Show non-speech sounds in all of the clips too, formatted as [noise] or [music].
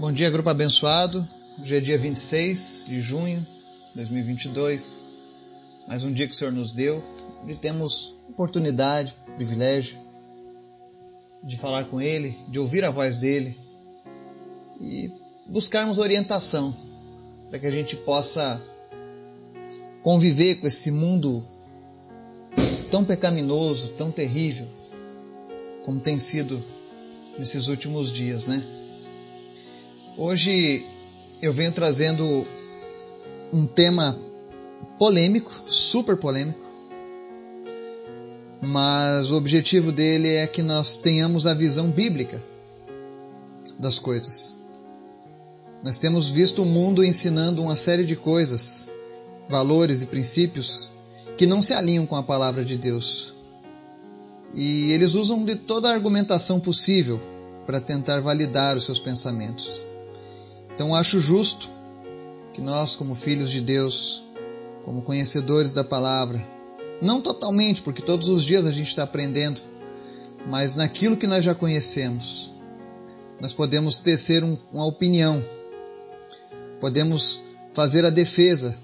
Bom dia, grupo abençoado. Hoje é dia 26 de junho de 2022. Mais um dia que o Senhor nos deu e temos oportunidade, privilégio de falar com Ele, de ouvir a voz dele e buscarmos orientação para que a gente possa conviver com esse mundo tão pecaminoso, tão terrível, como tem sido nesses últimos dias, né? Hoje eu venho trazendo um tema polêmico, super polêmico, mas o objetivo dele é que nós tenhamos a visão bíblica das coisas. Nós temos visto o mundo ensinando uma série de coisas, valores e princípios que não se alinham com a palavra de Deus. E eles usam de toda a argumentação possível para tentar validar os seus pensamentos. Então acho justo que nós, como filhos de Deus, como conhecedores da palavra, não totalmente, porque todos os dias a gente está aprendendo, mas naquilo que nós já conhecemos, nós podemos tecer um, uma opinião, podemos fazer a defesa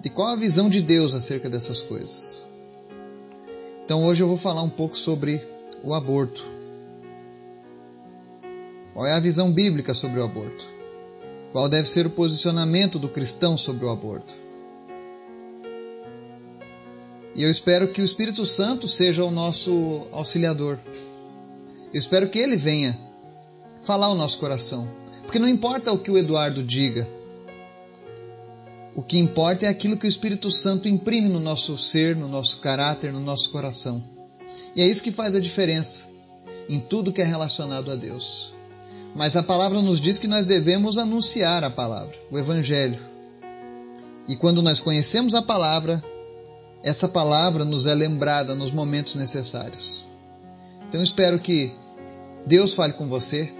de qual a visão de Deus acerca dessas coisas. Então hoje eu vou falar um pouco sobre o aborto. Qual é a visão bíblica sobre o aborto? Qual deve ser o posicionamento do cristão sobre o aborto? E eu espero que o Espírito Santo seja o nosso auxiliador. Eu espero que ele venha falar ao nosso coração. Porque não importa o que o Eduardo diga, o que importa é aquilo que o Espírito Santo imprime no nosso ser, no nosso caráter, no nosso coração. E é isso que faz a diferença em tudo que é relacionado a Deus. Mas a palavra nos diz que nós devemos anunciar a palavra, o Evangelho. E quando nós conhecemos a palavra, essa palavra nos é lembrada nos momentos necessários. Então espero que Deus fale com você,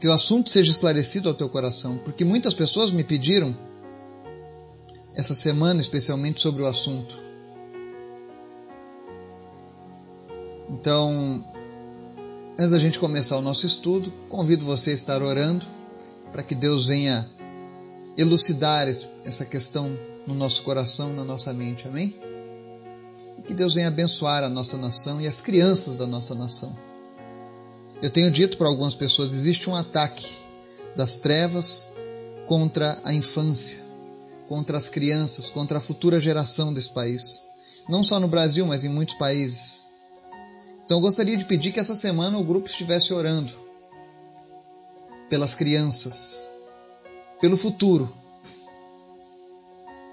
que o assunto seja esclarecido ao teu coração, porque muitas pessoas me pediram essa semana especialmente sobre o assunto. Então, Antes da gente começar o nosso estudo, convido você a estar orando para que Deus venha elucidar essa questão no nosso coração, na nossa mente. Amém? E que Deus venha abençoar a nossa nação e as crianças da nossa nação. Eu tenho dito para algumas pessoas: existe um ataque das trevas contra a infância, contra as crianças, contra a futura geração desse país. Não só no Brasil, mas em muitos países. Então eu gostaria de pedir que essa semana o grupo estivesse orando pelas crianças, pelo futuro,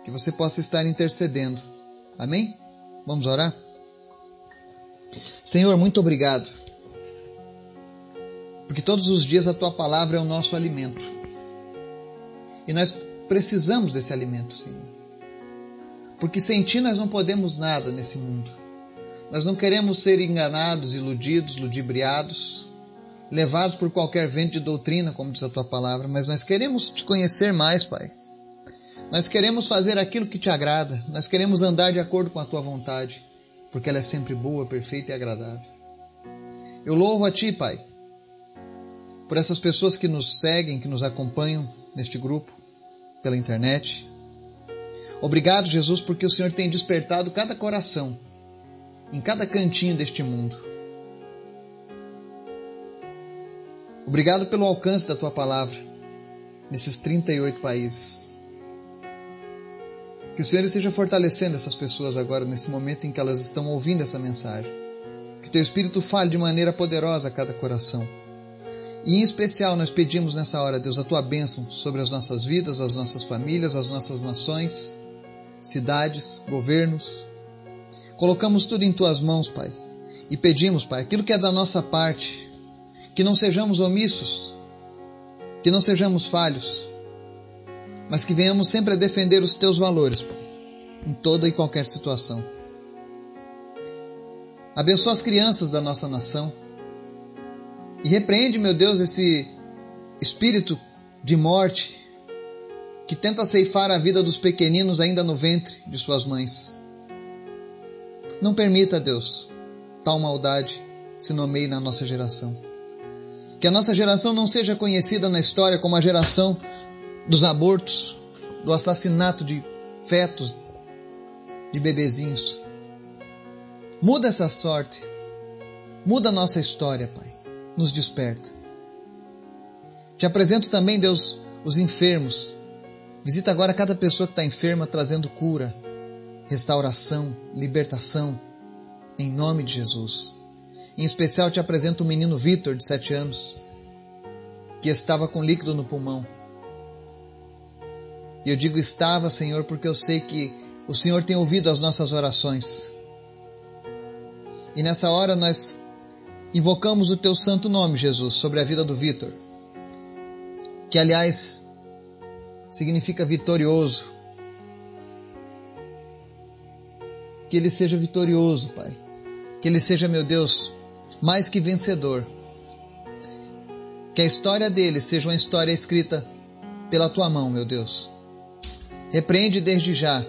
que você possa estar intercedendo. Amém? Vamos orar? Senhor, muito obrigado, porque todos os dias a tua palavra é o nosso alimento e nós precisamos desse alimento, Senhor, porque sem ti nós não podemos nada nesse mundo. Nós não queremos ser enganados, iludidos, ludibriados, levados por qualquer vento de doutrina, como diz a tua palavra, mas nós queremos te conhecer mais, Pai. Nós queremos fazer aquilo que te agrada, nós queremos andar de acordo com a tua vontade, porque ela é sempre boa, perfeita e agradável. Eu louvo a ti, Pai, por essas pessoas que nos seguem, que nos acompanham neste grupo, pela internet. Obrigado, Jesus, porque o Senhor tem despertado cada coração em cada cantinho deste mundo. Obrigado pelo alcance da tua palavra nesses 38 países. Que o Senhor esteja fortalecendo essas pessoas agora, nesse momento em que elas estão ouvindo essa mensagem. Que teu Espírito fale de maneira poderosa a cada coração. E em especial nós pedimos nessa hora, Deus, a tua bênção sobre as nossas vidas, as nossas famílias, as nossas nações, cidades, governos, Colocamos tudo em tuas mãos, Pai, e pedimos, Pai, aquilo que é da nossa parte, que não sejamos omissos, que não sejamos falhos, mas que venhamos sempre a defender os teus valores, Pai, em toda e qualquer situação. Abençoa as crianças da nossa nação e repreende, meu Deus, esse espírito de morte que tenta ceifar a vida dos pequeninos ainda no ventre de suas mães. Não permita, Deus, tal maldade se nomeie na nossa geração. Que a nossa geração não seja conhecida na história como a geração dos abortos, do assassinato de fetos, de bebezinhos. Muda essa sorte. Muda a nossa história, Pai. Nos desperta. Te apresento também, Deus, os enfermos. Visita agora cada pessoa que está enferma, trazendo cura, restauração, libertação, em nome de Jesus. Em especial, te apresento o menino Vitor, de sete anos, que estava com líquido no pulmão. E eu digo estava, Senhor, porque eu sei que o Senhor tem ouvido as nossas orações. E nessa hora nós invocamos o teu santo nome, Jesus, sobre a vida do Vitor. Que, aliás, significa vitorioso. Que ele seja vitorioso, Pai. Que ele seja, meu Deus, mais que vencedor. Que a história dele seja uma história escrita pela tua mão, meu Deus. Repreende desde já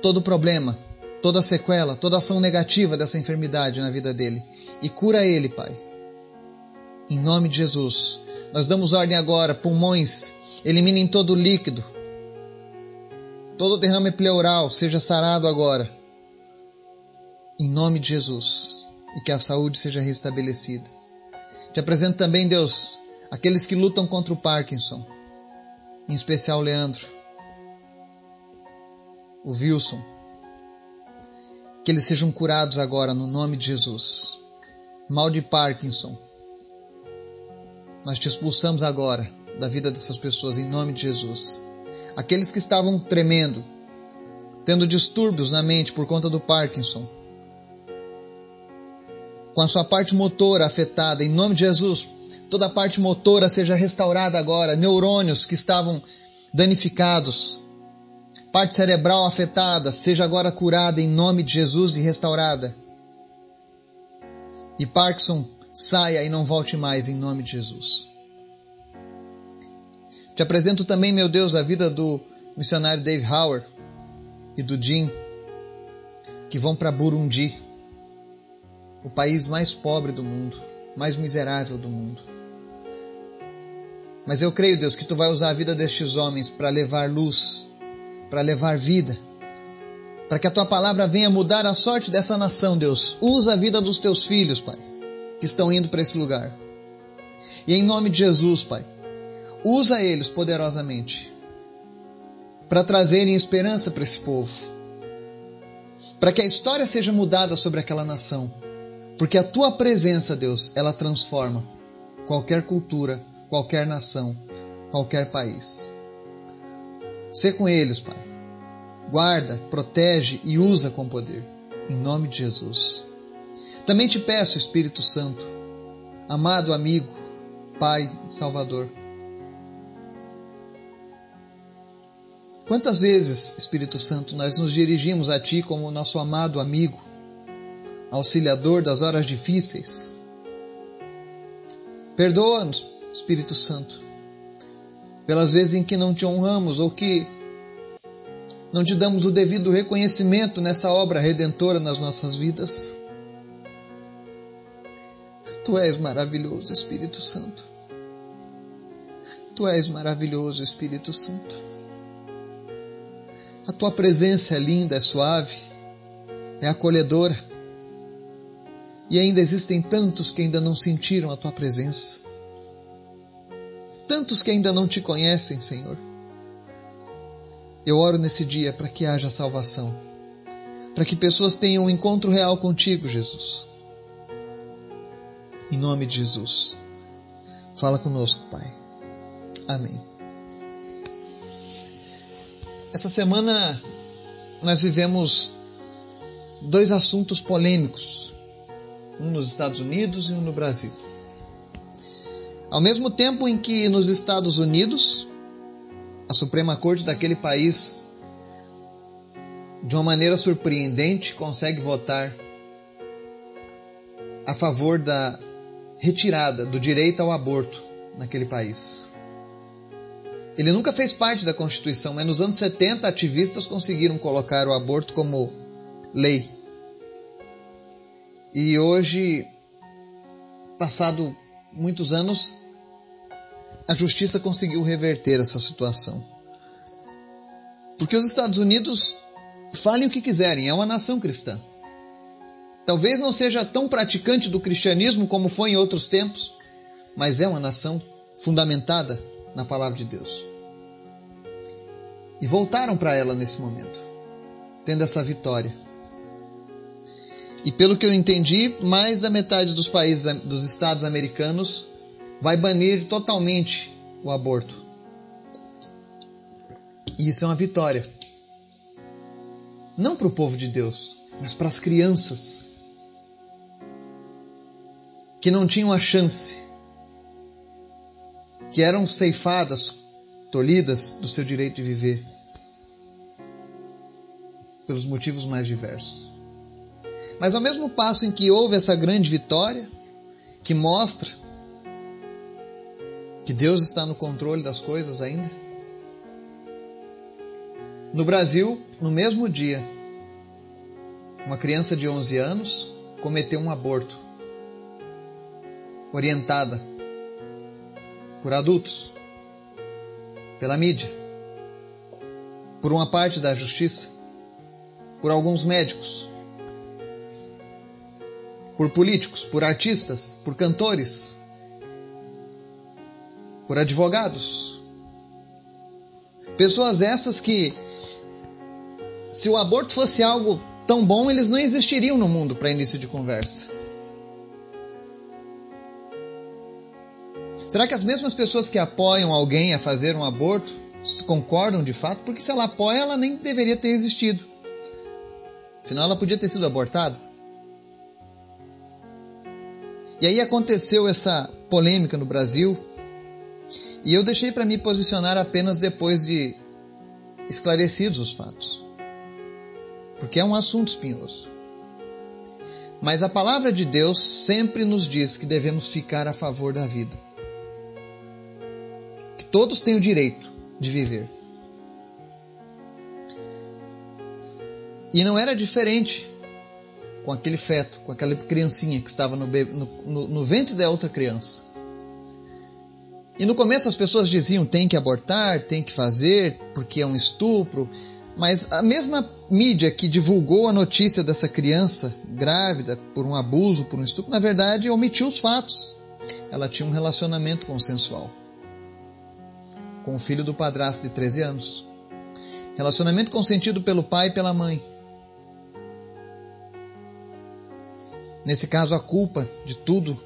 todo problema, toda sequela, toda ação negativa dessa enfermidade na vida dele e cura ele, Pai. Em nome de Jesus, nós damos ordem agora, pulmões, eliminem todo o líquido, todo derrame pleural seja sarado agora. Em nome de Jesus, e que a saúde seja restabelecida. Te apresento também, Deus, aqueles que lutam contra o Parkinson, em especial Leandro, o Wilson, que eles sejam curados agora no nome de Jesus. Mal de Parkinson. Nós te expulsamos agora da vida dessas pessoas em nome de Jesus. Aqueles que estavam tremendo, tendo distúrbios na mente por conta do Parkinson, com a sua parte motora afetada, em nome de Jesus, toda a parte motora seja restaurada agora, neurônios que estavam danificados, parte cerebral afetada seja agora curada em nome de Jesus e restaurada. E Parkinson saia e não volte mais em nome de Jesus. Te apresento também, meu Deus, a vida do missionário Dave Howard e do Jim, que vão para Burundi, o país mais pobre do mundo, mais miserável do mundo. Mas eu creio, Deus, que tu vai usar a vida destes homens para levar luz para levar vida. Para que a tua palavra venha mudar a sorte dessa nação, Deus. Usa a vida dos teus filhos, Pai, que estão indo para esse lugar. E em nome de Jesus, Pai, usa eles poderosamente para trazerem esperança para esse povo. Para que a história seja mudada sobre aquela nação. Porque a tua presença, Deus, ela transforma qualquer cultura, qualquer nação, qualquer país. Sê com eles, Pai. Guarda, protege e usa com poder. Em nome de Jesus. Também te peço, Espírito Santo, amado amigo, Pai, Salvador. Quantas vezes, Espírito Santo, nós nos dirigimos a Ti como nosso amado amigo, auxiliador das horas difíceis? Perdoa-nos, Espírito Santo, pelas vezes em que não te honramos ou que não te damos o devido reconhecimento nessa obra redentora nas nossas vidas. Tu és maravilhoso, Espírito Santo. Tu és maravilhoso, Espírito Santo. A tua presença é linda, é suave, é acolhedora. E ainda existem tantos que ainda não sentiram a tua presença tantos que ainda não te conhecem, Senhor. Eu oro nesse dia para que haja salvação, para que pessoas tenham um encontro real contigo, Jesus. Em nome de Jesus. Fala conosco, Pai. Amém. Essa semana nós vivemos dois assuntos polêmicos, um nos Estados Unidos e um no Brasil. Ao mesmo tempo em que nos Estados Unidos, a Suprema Corte daquele país, de uma maneira surpreendente, consegue votar a favor da retirada do direito ao aborto naquele país. Ele nunca fez parte da Constituição, mas nos anos 70 ativistas conseguiram colocar o aborto como lei. E hoje, passado muitos anos, a justiça conseguiu reverter essa situação. Porque os Estados Unidos, falem o que quiserem, é uma nação cristã. Talvez não seja tão praticante do cristianismo como foi em outros tempos, mas é uma nação fundamentada na palavra de Deus. E voltaram para ela nesse momento, tendo essa vitória. E pelo que eu entendi, mais da metade dos países dos estados americanos vai banir totalmente o aborto. E isso é uma vitória. Não para o povo de Deus, mas para as crianças que não tinham a chance, que eram ceifadas, tolhidas do seu direito de viver, pelos motivos mais diversos. Mas ao mesmo passo em que houve essa grande vitória, que mostra que Deus está no controle das coisas ainda, no Brasil, no mesmo dia, uma criança de 11 anos cometeu um aborto, orientada por adultos, pela mídia, por uma parte da justiça, por alguns médicos, por políticos, por artistas, por cantores, por advogados. Pessoas essas que, se o aborto fosse algo tão bom, eles não existiriam no mundo para início de conversa. Será que as mesmas pessoas que apoiam alguém a fazer um aborto concordam de fato? Porque se ela apoia, ela nem deveria ter existido. Afinal, ela podia ter sido abortada. E aí aconteceu essa polêmica no Brasil, e eu deixei para me posicionar apenas depois de esclarecidos os fatos. Porque é um assunto espinhoso. Mas a palavra de Deus sempre nos diz que devemos ficar a favor da vida. Todos têm o direito de viver. E não era diferente com aquele feto, com aquela criancinha que estava no, no, no ventre da outra criança. E no começo as pessoas diziam tem que abortar, tem que fazer, porque é um estupro. Mas a mesma mídia que divulgou a notícia dessa criança grávida por um abuso, por um estupro, na verdade omitiu os fatos. Ela tinha um relacionamento consensual com o filho do padrasto de 13 anos. Relacionamento consentido pelo pai e pela mãe. Nesse caso, a culpa de tudo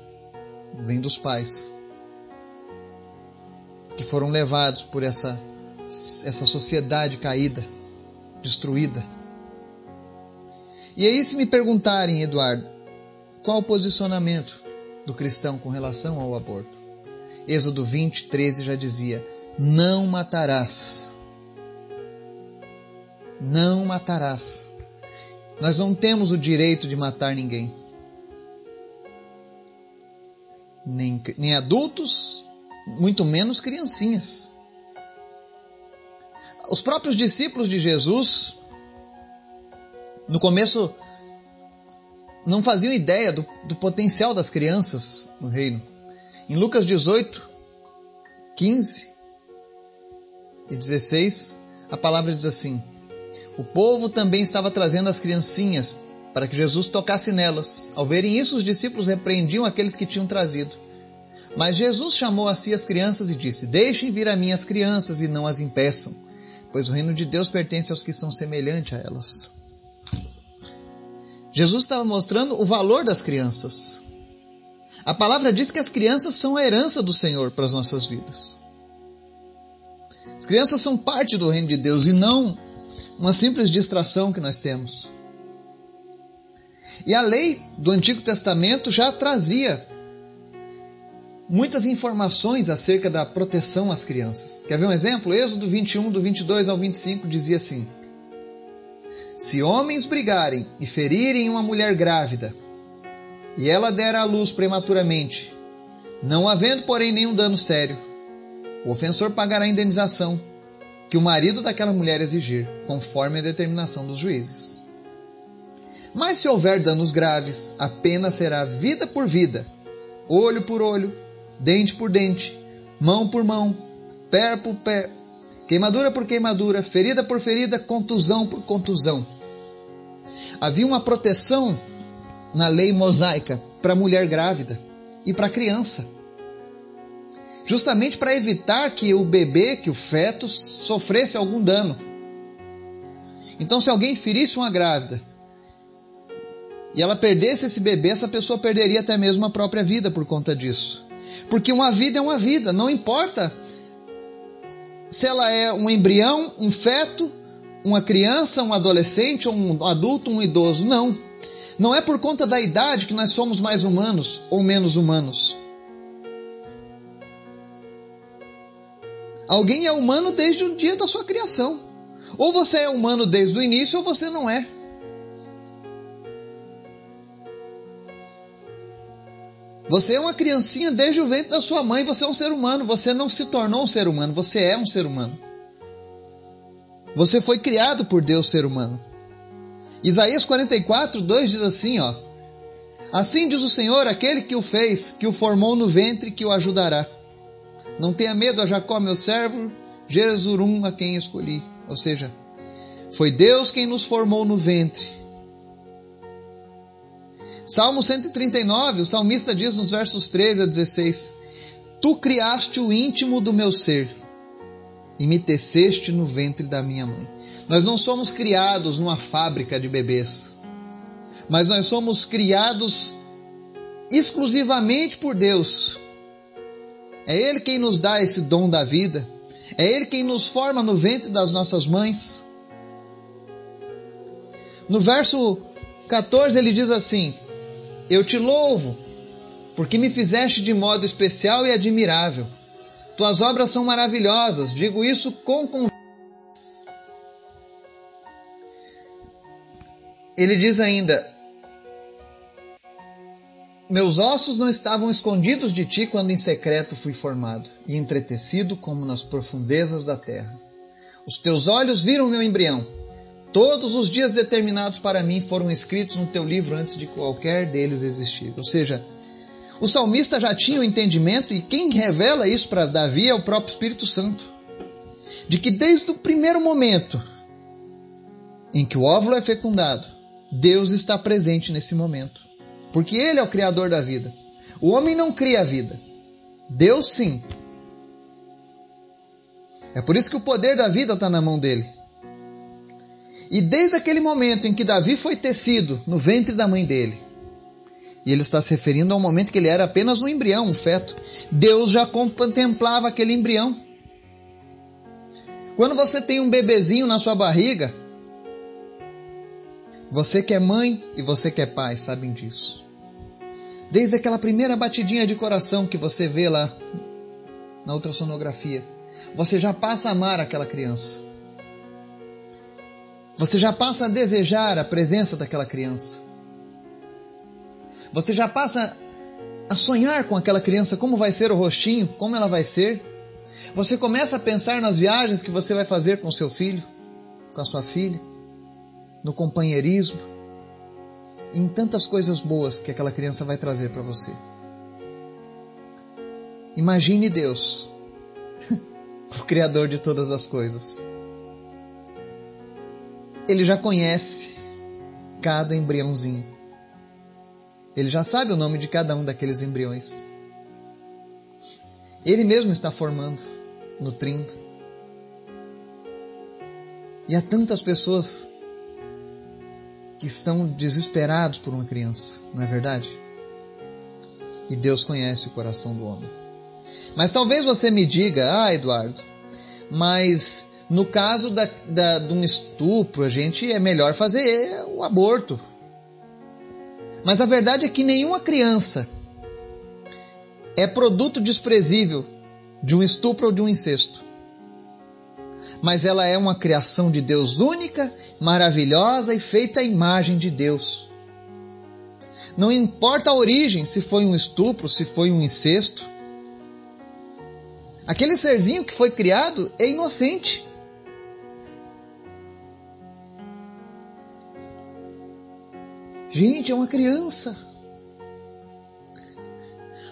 vem dos pais, que foram levados por essa, essa sociedade caída, destruída. E aí, se me perguntarem, Eduardo, qual o posicionamento do cristão com relação ao aborto? Êxodo 20, 13 já dizia: Não matarás. Não matarás. Nós não temos o direito de matar ninguém. nem, nem adultos, muito menos criancinhas. Os próprios discípulos de Jesus, no começo, não faziam ideia do, do potencial das crianças no reino. Em Lucas 18, 15 e 16, a palavra diz assim: O povo também estava trazendo as criancinhas para que Jesus tocasse nelas. Ao verem isso, os discípulos repreendiam aqueles que tinham trazido. Mas Jesus chamou a si as crianças e disse: Deixem vir a mim as crianças e não as impeçam, pois o reino de Deus pertence aos que são semelhantes a elas. Jesus estava mostrando o valor das crianças. A palavra diz que as crianças são a herança do Senhor para as nossas vidas. As crianças são parte do reino de Deus e não uma simples distração que nós temos. E a lei do Antigo Testamento já trazia muitas informações acerca da proteção às crianças. Quer ver um exemplo? Êxodo 21, do 22 ao 25, dizia assim: Se homens brigarem e ferirem uma mulher grávida, e ela der à luz prematuramente, não havendo, porém, nenhum dano sério, o ofensor pagará a indenização que o marido daquela mulher exigir, conforme a determinação dos juízes. Mas se houver danos graves, a pena será vida por vida, olho por olho, dente por dente, mão por mão, pé por pé, queimadura por queimadura, ferida por ferida, contusão por contusão. Havia uma proteção na lei mosaica para a mulher grávida e para a criança. Justamente para evitar que o bebê, que o feto, sofresse algum dano. Então, se alguém ferisse uma grávida e ela perdesse esse bebê, essa pessoa perderia até mesmo a própria vida por conta disso. Porque uma vida é uma vida, não importa se ela é um embrião, um feto, uma criança, um adolescente, um adulto, um idoso. Não. Não é por conta da idade que nós somos mais humanos ou menos humanos. Alguém é humano desde o dia da sua criação. Ou você é humano desde o início ou você não é. Você é uma criancinha desde o ventre da sua mãe, você é um ser humano, você não se tornou um ser humano, você é um ser humano. Você foi criado por Deus ser humano. Isaías 44, 2 diz assim, ó: Assim diz o Senhor, aquele que o fez, que o formou no ventre, que o ajudará. Não tenha medo a Jacó, meu servo, Jesurum, a quem escolhi. Ou seja, foi Deus quem nos formou no ventre. Salmo 139, o salmista diz nos versos 13 a 16: Tu criaste o íntimo do meu ser e me teceste no ventre da minha mãe. Nós não somos criados numa fábrica de bebês, mas nós somos criados exclusivamente por Deus. É Ele quem nos dá esse dom da vida, é Ele quem nos forma no ventre das nossas mães. No verso 14 ele diz assim: Eu te louvo, porque me fizeste de modo especial e admirável. Tuas obras são maravilhosas, digo isso com convicção Ele diz ainda: Meus ossos não estavam escondidos de ti quando em secreto fui formado e entretecido como nas profundezas da terra. Os teus olhos viram meu embrião. Todos os dias determinados para mim foram escritos no teu livro antes de qualquer deles existir. Ou seja, o salmista já tinha o entendimento, e quem revela isso para Davi é o próprio Espírito Santo, de que desde o primeiro momento em que o óvulo é fecundado, Deus está presente nesse momento. Porque Ele é o Criador da vida. O homem não cria a vida. Deus sim. É por isso que o poder da vida está na mão dele. E desde aquele momento em que Davi foi tecido no ventre da mãe dele, e ele está se referindo ao momento que ele era apenas um embrião, um feto, Deus já contemplava aquele embrião. Quando você tem um bebezinho na sua barriga, você que é mãe e você que é pai sabem disso. Desde aquela primeira batidinha de coração que você vê lá na ultrassonografia, você já passa a amar aquela criança. Você já passa a desejar a presença daquela criança. Você já passa a sonhar com aquela criança, como vai ser o rostinho, como ela vai ser. Você começa a pensar nas viagens que você vai fazer com seu filho, com a sua filha no companheirismo em tantas coisas boas que aquela criança vai trazer para você. Imagine Deus, [laughs] o Criador de todas as coisas. Ele já conhece cada embriãozinho. Ele já sabe o nome de cada um daqueles embriões. Ele mesmo está formando, nutrindo. E há tantas pessoas que estão desesperados por uma criança, não é verdade? E Deus conhece o coração do homem. Mas talvez você me diga, ah, Eduardo, mas no caso da, da, de um estupro, a gente é melhor fazer o aborto. Mas a verdade é que nenhuma criança é produto desprezível de um estupro ou de um incesto mas ela é uma criação de Deus única, maravilhosa e feita à imagem de Deus. Não importa a origem, se foi um estupro, se foi um incesto. Aquele serzinho que foi criado é inocente. Gente, é uma criança.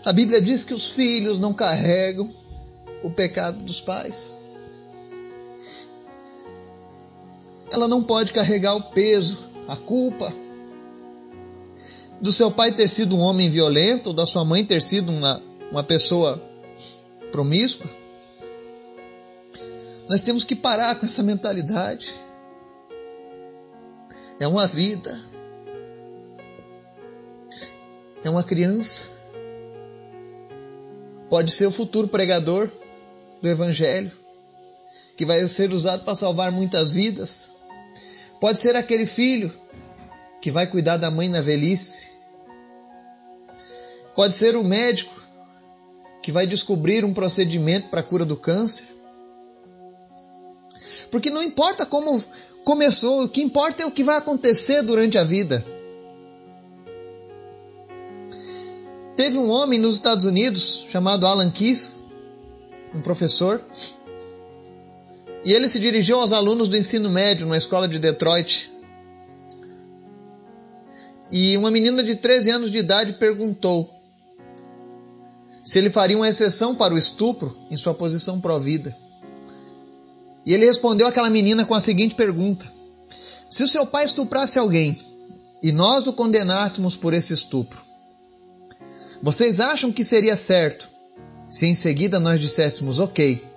A Bíblia diz que os filhos não carregam o pecado dos pais. Ela não pode carregar o peso, a culpa do seu pai ter sido um homem violento, ou da sua mãe ter sido uma, uma pessoa promíscua. Nós temos que parar com essa mentalidade. É uma vida. É uma criança. Pode ser o futuro pregador do Evangelho, que vai ser usado para salvar muitas vidas. Pode ser aquele filho que vai cuidar da mãe na velhice. Pode ser o médico que vai descobrir um procedimento para a cura do câncer. Porque não importa como começou, o que importa é o que vai acontecer durante a vida. Teve um homem nos Estados Unidos chamado Alan Keyes, um professor, e ele se dirigiu aos alunos do ensino médio na escola de Detroit. E uma menina de 13 anos de idade perguntou se ele faria uma exceção para o estupro em sua posição pró-vida. E ele respondeu àquela menina com a seguinte pergunta: Se o seu pai estuprasse alguém e nós o condenássemos por esse estupro, vocês acham que seria certo se em seguida nós disséssemos, ok,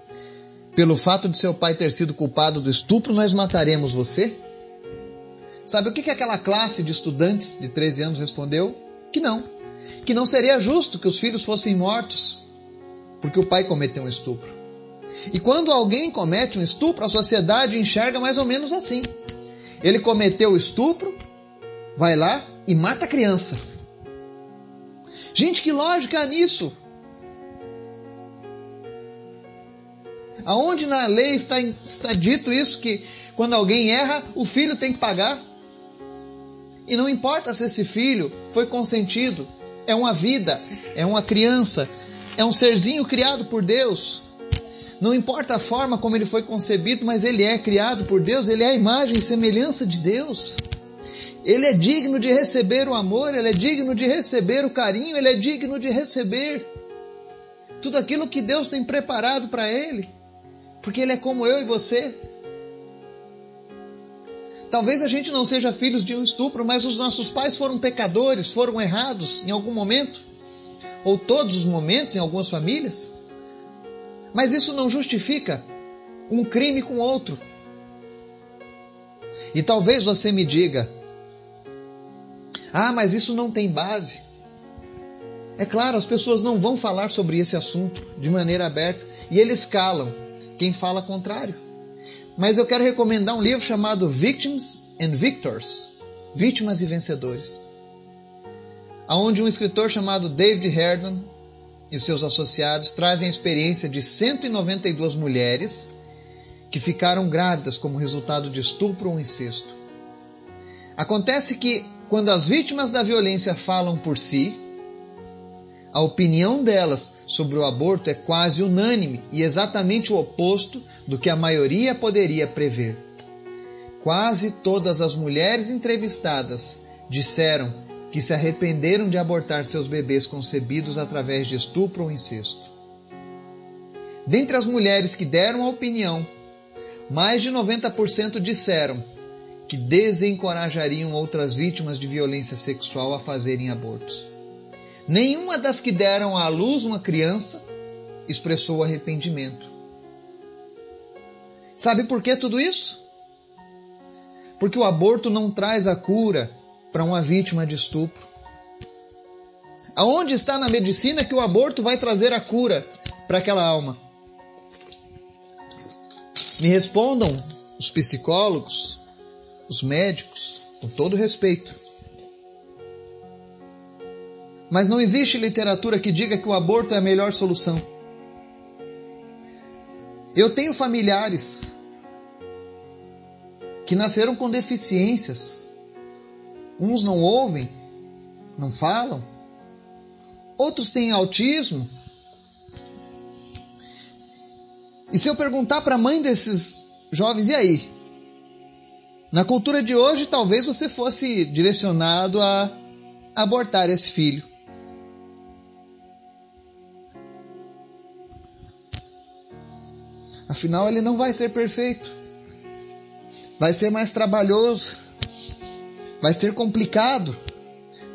pelo fato de seu pai ter sido culpado do estupro, nós mataremos você? Sabe o que, que aquela classe de estudantes de 13 anos respondeu? Que não. Que não seria justo que os filhos fossem mortos porque o pai cometeu um estupro. E quando alguém comete um estupro, a sociedade enxerga mais ou menos assim. Ele cometeu o estupro, vai lá e mata a criança. Gente, que lógica há nisso? Aonde na lei está, está dito isso que quando alguém erra, o filho tem que pagar? E não importa se esse filho foi consentido, é uma vida, é uma criança, é um serzinho criado por Deus. Não importa a forma como ele foi concebido, mas ele é criado por Deus, ele é a imagem e semelhança de Deus. Ele é digno de receber o amor, ele é digno de receber o carinho, ele é digno de receber tudo aquilo que Deus tem preparado para ele, porque ele é como eu e você. Talvez a gente não seja filhos de um estupro, mas os nossos pais foram pecadores, foram errados em algum momento, ou todos os momentos em algumas famílias. Mas isso não justifica um crime com outro. E talvez você me diga: ah, mas isso não tem base. É claro, as pessoas não vão falar sobre esse assunto de maneira aberta e eles calam quem fala contrário. Mas eu quero recomendar um livro chamado Victims and Victors Vítimas e Vencedores aonde um escritor chamado David Herdon e seus associados trazem a experiência de 192 mulheres que ficaram grávidas como resultado de estupro ou incesto. Acontece que, quando as vítimas da violência falam por si, a opinião delas sobre o aborto é quase unânime e exatamente o oposto do que a maioria poderia prever. Quase todas as mulheres entrevistadas disseram que se arrependeram de abortar seus bebês concebidos através de estupro ou incesto. Dentre as mulheres que deram a opinião, mais de 90% disseram que desencorajariam outras vítimas de violência sexual a fazerem abortos. Nenhuma das que deram à luz uma criança expressou arrependimento. Sabe por que tudo isso? Porque o aborto não traz a cura para uma vítima de estupro? Aonde está na medicina que o aborto vai trazer a cura para aquela alma? Me respondam os psicólogos, os médicos, com todo respeito. Mas não existe literatura que diga que o aborto é a melhor solução. Eu tenho familiares que nasceram com deficiências Uns não ouvem, não falam. Outros têm autismo. E se eu perguntar para a mãe desses jovens, e aí? Na cultura de hoje, talvez você fosse direcionado a abortar esse filho. Afinal, ele não vai ser perfeito. Vai ser mais trabalhoso. Vai ser complicado.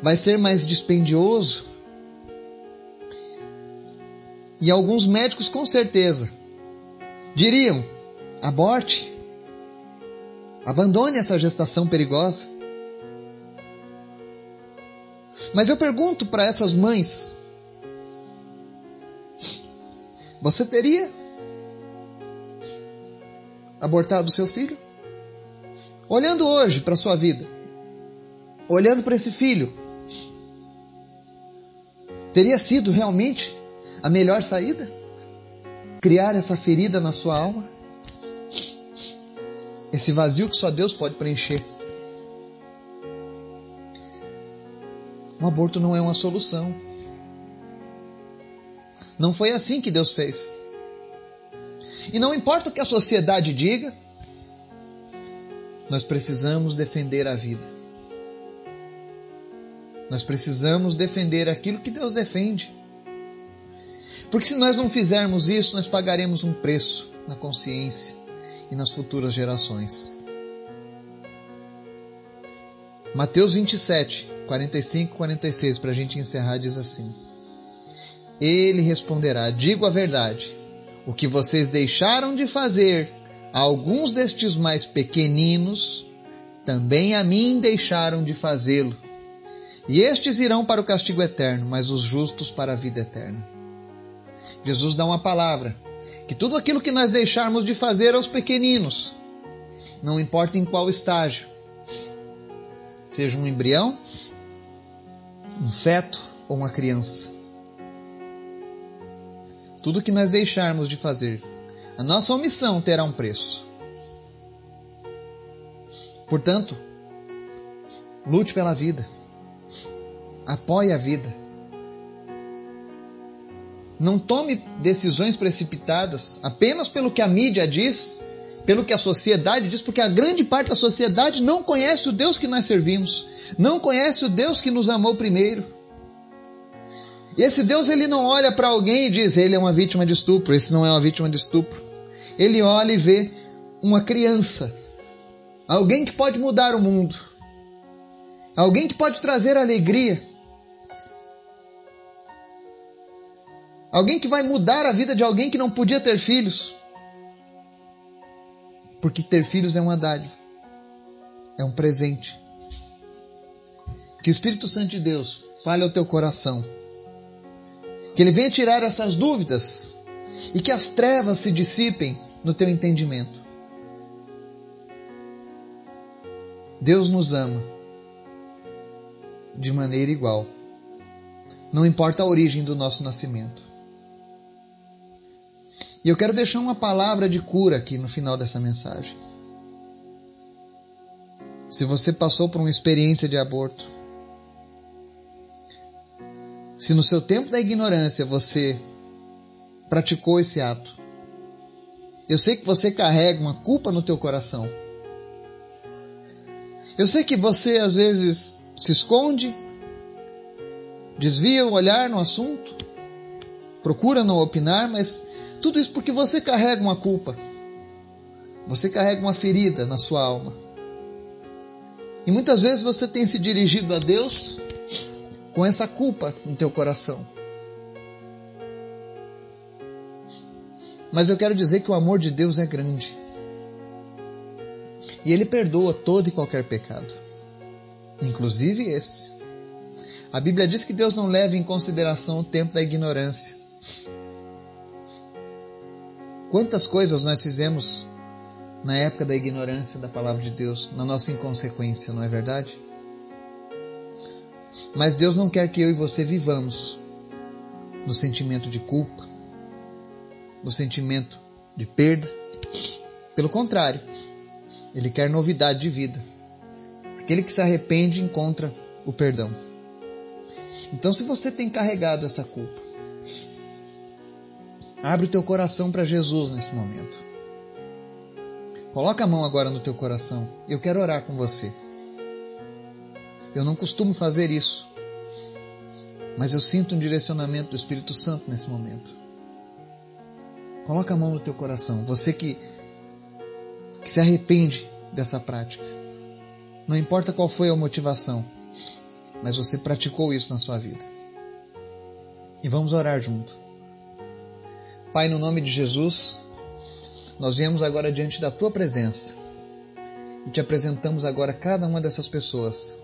Vai ser mais dispendioso. E alguns médicos, com certeza, diriam: aborte. Abandone essa gestação perigosa. Mas eu pergunto para essas mães: você teria abortado seu filho? Olhando hoje para sua vida, olhando para esse filho, teria sido realmente a melhor saída? Criar essa ferida na sua alma? Esse vazio que só Deus pode preencher. Um aborto não é uma solução. Não foi assim que Deus fez. E não importa o que a sociedade diga, nós precisamos defender a vida. Nós precisamos defender aquilo que Deus defende. Porque se nós não fizermos isso, nós pagaremos um preço na consciência e nas futuras gerações. Mateus 27, 45 e 46, para a gente encerrar, diz assim: Ele responderá: Digo a verdade, o que vocês deixaram de fazer a alguns destes mais pequeninos, também a mim deixaram de fazê-lo. E estes irão para o castigo eterno, mas os justos para a vida eterna. Jesus dá uma palavra que tudo aquilo que nós deixarmos de fazer aos pequeninos, não importa em qual estágio, seja um embrião, um feto ou uma criança, tudo que nós deixarmos de fazer, a nossa omissão terá um preço. Portanto, lute pela vida, apoie a vida, não tome decisões precipitadas apenas pelo que a mídia diz, pelo que a sociedade diz, porque a grande parte da sociedade não conhece o Deus que nós servimos, não conhece o Deus que nos amou primeiro. Esse Deus ele não olha para alguém e diz, ele é uma vítima de estupro, esse não é uma vítima de estupro. Ele olha e vê uma criança, alguém que pode mudar o mundo, alguém que pode trazer alegria, Alguém que vai mudar a vida de alguém que não podia ter filhos. Porque ter filhos é uma dádiva, é um presente. Que o Espírito Santo de Deus fale ao teu coração. Que ele venha tirar essas dúvidas e que as trevas se dissipem no teu entendimento. Deus nos ama de maneira igual. Não importa a origem do nosso nascimento. E eu quero deixar uma palavra de cura aqui no final dessa mensagem. Se você passou por uma experiência de aborto, se no seu tempo da ignorância você praticou esse ato, eu sei que você carrega uma culpa no teu coração. Eu sei que você às vezes se esconde, desvia o olhar no assunto, procura não opinar, mas tudo isso porque você carrega uma culpa. Você carrega uma ferida na sua alma. E muitas vezes você tem se dirigido a Deus com essa culpa no teu coração. Mas eu quero dizer que o amor de Deus é grande. E ele perdoa todo e qualquer pecado, inclusive esse. A Bíblia diz que Deus não leva em consideração o tempo da ignorância. Quantas coisas nós fizemos na época da ignorância da palavra de Deus, na nossa inconsequência, não é verdade? Mas Deus não quer que eu e você vivamos no sentimento de culpa, no sentimento de perda. Pelo contrário, Ele quer novidade de vida. Aquele que se arrepende encontra o perdão. Então, se você tem carregado essa culpa, Abre o teu coração para Jesus nesse momento. Coloca a mão agora no teu coração. Eu quero orar com você. Eu não costumo fazer isso, mas eu sinto um direcionamento do Espírito Santo nesse momento. Coloca a mão no teu coração. Você que, que se arrepende dessa prática. Não importa qual foi a motivação, mas você praticou isso na sua vida. E vamos orar junto. Pai, no nome de Jesus, nós viemos agora diante da tua presença e te apresentamos agora cada uma dessas pessoas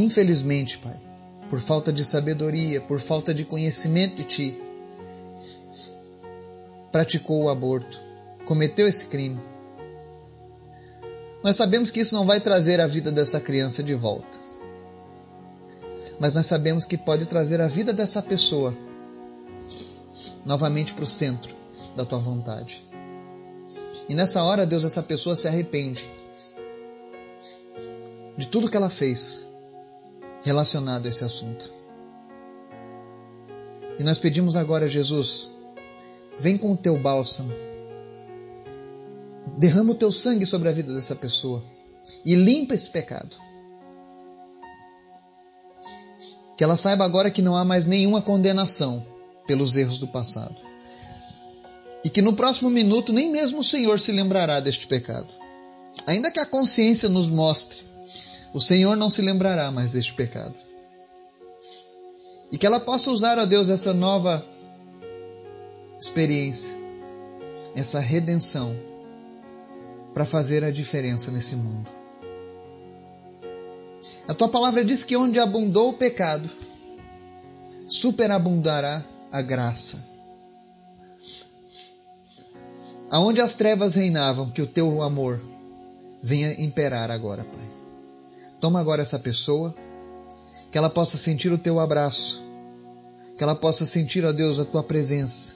infelizmente, Pai, por falta de sabedoria, por falta de conhecimento de Ti, praticou o aborto, cometeu esse crime. Nós sabemos que isso não vai trazer a vida dessa criança de volta. Mas nós sabemos que pode trazer a vida dessa pessoa novamente para o centro da tua vontade. E nessa hora, Deus, essa pessoa se arrepende de tudo que ela fez relacionado a esse assunto. E nós pedimos agora, Jesus, vem com o teu bálsamo, derrama o teu sangue sobre a vida dessa pessoa e limpa esse pecado. Que ela saiba agora que não há mais nenhuma condenação pelos erros do passado. E que no próximo minuto nem mesmo o Senhor se lembrará deste pecado. Ainda que a consciência nos mostre o Senhor não se lembrará mais deste pecado. E que ela possa usar, ó Deus, essa nova experiência, essa redenção, para fazer a diferença nesse mundo. A tua palavra diz que onde abundou o pecado, superabundará a graça. Aonde as trevas reinavam, que o teu amor venha imperar agora, Pai. Toma agora essa pessoa, que ela possa sentir o teu abraço, que ela possa sentir, ó Deus, a tua presença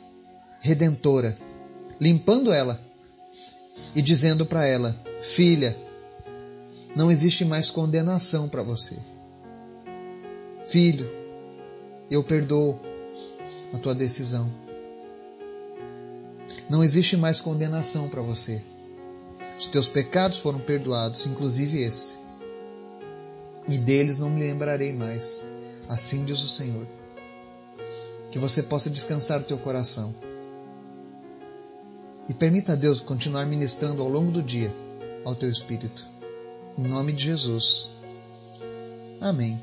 redentora, limpando ela e dizendo para ela: Filha, não existe mais condenação para você. Filho, eu perdoo a tua decisão. Não existe mais condenação para você. Os teus pecados foram perdoados, inclusive esse e deles não me lembrarei mais. Assim diz o Senhor. Que você possa descansar o teu coração. E permita a Deus continuar ministrando ao longo do dia ao teu espírito. Em nome de Jesus. Amém.